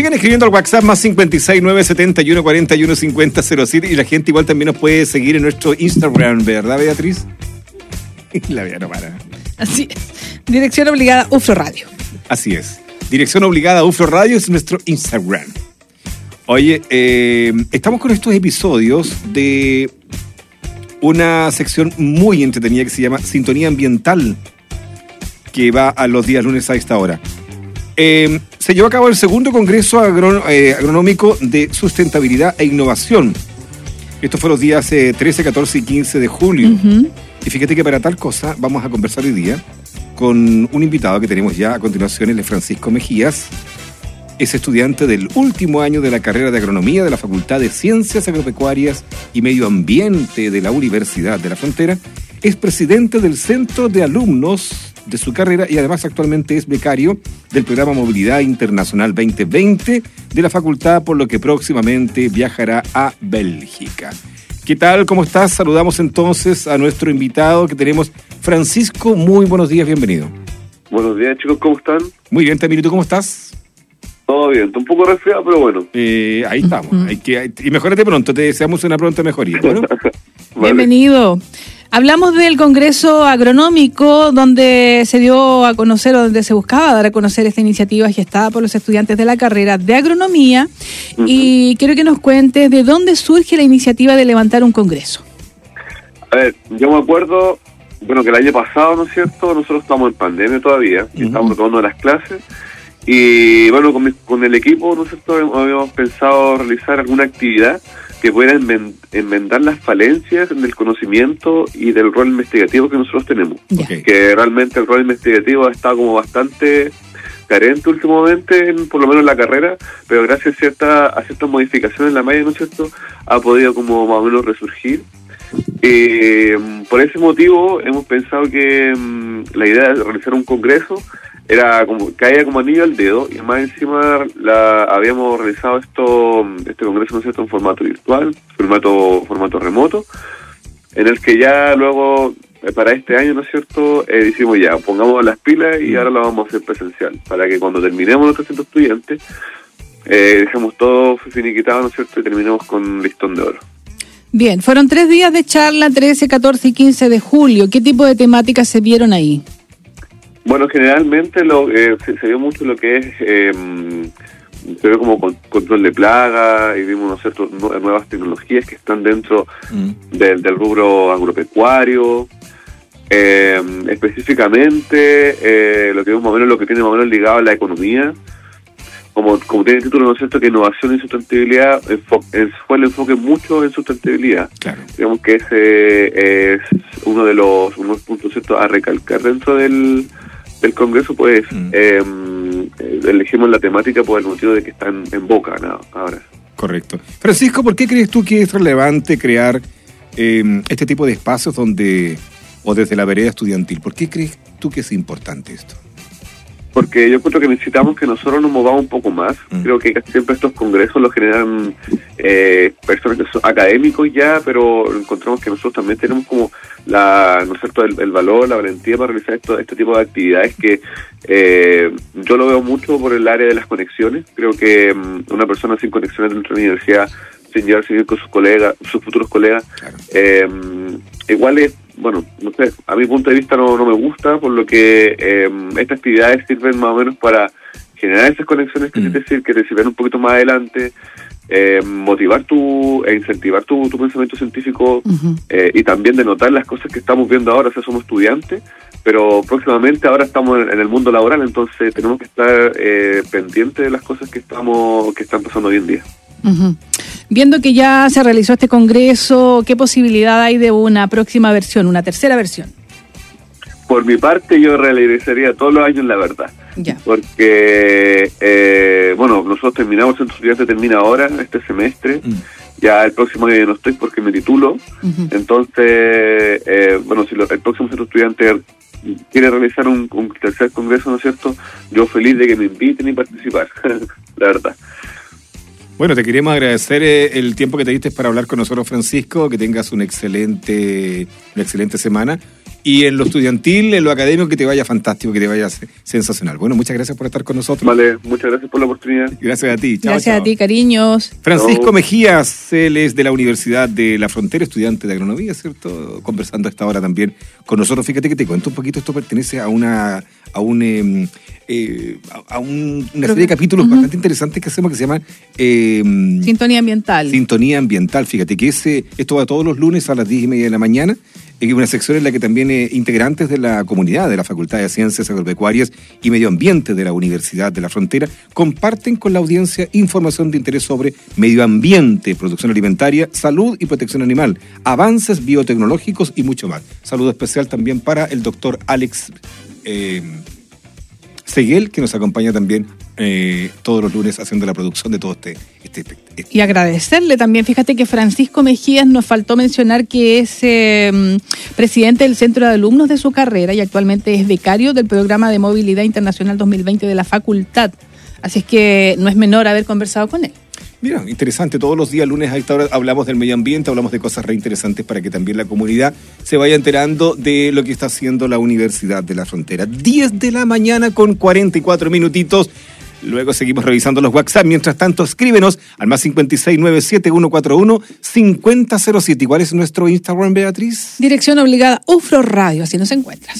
sigan escribiendo al WhatsApp más 56 971 41 50 07 y la gente igual también nos puede seguir en nuestro Instagram, ¿verdad, Beatriz? la vea no para. Así Dirección obligada UFRO Radio. Así es. Dirección obligada UFRO Radio es nuestro Instagram. Oye, eh, estamos con estos episodios de una sección muy entretenida que se llama Sintonía Ambiental, que va a los días lunes a esta hora. Eh, se llevó a cabo el segundo Congreso eh, Agronómico de Sustentabilidad e Innovación. Esto fue los días 13, 14 y 15 de julio. Y fíjate que para tal cosa vamos a conversar hoy día con un invitado que tenemos ya a continuación, el de Francisco Mejías. Es estudiante del último año de la carrera de agronomía de la Facultad de Ciencias Agropecuarias y Medio Ambiente de la Universidad de la Frontera. Es presidente del Centro de Alumnos de su carrera y además actualmente es becario del programa Movilidad Internacional 2020 de la facultad, por lo que próximamente viajará a Bélgica. ¿Qué tal? ¿Cómo estás? Saludamos entonces a nuestro invitado que tenemos, Francisco. Muy buenos días, bienvenido. Buenos días, chicos, ¿cómo están? Muy bien, Tamir, ¿tú cómo estás? Todo bien, un poco resfriado, pero bueno. Eh, ahí estamos. Hay que, y mejorate pronto, te deseamos una pronta mejoría. Bienvenido. Hablamos del Congreso Agronómico, donde se dio a conocer o donde se buscaba dar a conocer esta iniciativa gestada por los estudiantes de la carrera de agronomía. Y quiero que nos cuentes de dónde surge la iniciativa de levantar un Congreso. A ver, yo me acuerdo, bueno, que el año pasado, ¿no es cierto? Nosotros estamos en pandemia todavía, estamos tomando las clases. Y bueno, con, con el equipo, ¿no es cierto? Habíamos pensado realizar alguna actividad que pueda enmendar las falencias del conocimiento y del rol investigativo que nosotros tenemos. Que realmente el rol investigativo ha estado como bastante carente últimamente, por lo menos en la carrera, pero gracias a, cierta, a ciertas modificaciones en la malla, ¿no es cierto?, ha podido como más o menos resurgir. Eh, por ese motivo hemos pensado que mm, la idea de realizar un congreso era como caía como anillo al dedo y más encima la habíamos realizado esto este congreso no cierto en formato virtual formato formato remoto en el que ya luego eh, para este año no es cierto eh, decimos ya pongamos las pilas y ahora lo vamos a hacer presencial para que cuando terminemos los 300 estudiantes eh, dejemos todo finiquitado no es cierto y terminemos con listón de oro. Bien, fueron tres días de charla, 13, 14 y 15 de julio. ¿Qué tipo de temáticas se vieron ahí? Bueno, generalmente lo, eh, se, vio mucho lo que es, eh, se ve como control de plaga y vimos nuevas tecnologías que están dentro mm. del, rubro agropecuario. Eh, específicamente, lo que vemos más o menos lo que tiene más o menos ligado a la economía, como, como tiene el título, ¿no es cierto?, que innovación y sustentabilidad fue el enfoque mucho en sustentabilidad. Digamos que ese es uno de los unos puntos, ¿cierto?, a recalcar dentro del, del Congreso, pues mm. em, eh, elegimos la temática por el motivo de que están en boca ahora. Correcto. Francisco, ¿por qué crees tú que es relevante crear em, este tipo de espacios donde, o desde la vereda estudiantil, ¿por qué crees tú que es importante esto? porque yo creo que necesitamos que nosotros nos movamos un poco más. Mm. Creo que casi siempre estos congresos los generan eh, personas que son académicos ya, pero encontramos que nosotros también tenemos como la, ¿no es cierto?, el, valor, la valentía para realizar esto, este tipo de actividades que eh, yo lo veo mucho por el área de las conexiones. Creo que mm, una persona sin conexiones dentro de la universidad, sin llevarse bien con sus colegas, sus futuros colegas, eh, igual es bueno, no sé, a mi punto de vista no, no me gusta, por lo que eh, estas actividades sirven más o menos para generar esas conexiones que mm. decir, que te sirven un poquito más adelante, eh, motivar tu, e incentivar tu, tu pensamiento científico eh, y también de notar las cosas que estamos viendo ahora, o sea, somos estudiantes, pero próximamente ahora estamos en, el mundo laboral, entonces tenemos que estar eh, pendientes de las cosas que estamos que están pasando hoy en día. Viendo que ya se realizó este congreso, ¿qué posibilidad hay de una próxima versión, una tercera versión? Por mi parte, yo realizaría todos los años la verdad. Ya. Porque, eh, bueno, nosotros terminamos, el estudiante termina ahora, este semestre. Mm. Ya el próximo año no estoy porque me titulo. Entonces, eh, bueno, si el próximo centro estudiante quiere realizar un, un, tercer congreso, ¿no es cierto? Yo feliz de que me inviten y participar, la verdad. Bueno, te queremos agradecer eh, el tiempo que te diste para hablar con nosotros, Francisco. Que tengas una excelente, una excelente semana. Y en lo estudiantil, en lo académico, que te vaya fantástico, que te vaya sensacional. Bueno, muchas gracias por estar con nosotros. Vale, muchas gracias por la oportunidad. Gracias a ti. gracias a ti, cariños. Francisco Mejías, él es de la Universidad de la Frontera, estudiante de agronomía, ¿cierto? Conversando a esta hora también con nosotros. Fíjate que te cuento un poquito, esto pertenece a una a un em, eh, a una serie de capítulos bastante interesantes que hacemos que se llaman em, Sintonía Ambiental. Sintonía Ambiental, fíjate que ese, esto va todos los lunes a las 10 y media de la mañana una sección en la que también eh, integrantes de la comunidad de la Facultad de Ciencias Agropecuarias y Medio Ambiente de la Universidad de la Frontera comparten con la audiencia información de interés sobre medio ambiente, producción alimentaria, salud y protección animal, avances biotecnológicos y mucho más. Saludo especial también para el doctor Alex eh, Seguel, que nos acompaña también eh, todos los lunes haciendo la producción de todo este, este, este, Y agradecerle también, fíjate que Francisco Mejías nos faltó mencionar que es eh, presidente del Centro de Alumnos de su carrera y actualmente es becario del Programa de Movilidad Internacional 2020 de la Facultad. Así es que no es menor haber conversado con él. Mira, interesante. Todos los días, lunes a esta hora, hablamos del medio ambiente, hablamos de cosas re interesantes para que también la comunidad se vaya enterando de lo que está haciendo la Universidad de la Frontera. 10 de la mañana con 44 minutitos. Luego seguimos revisando los WhatsApp. Mientras tanto, escríbenos al más 56971415007. ¿Y cuál es nuestro Instagram, Beatriz? Dirección obligada UFRO Radio, así nos encuentras.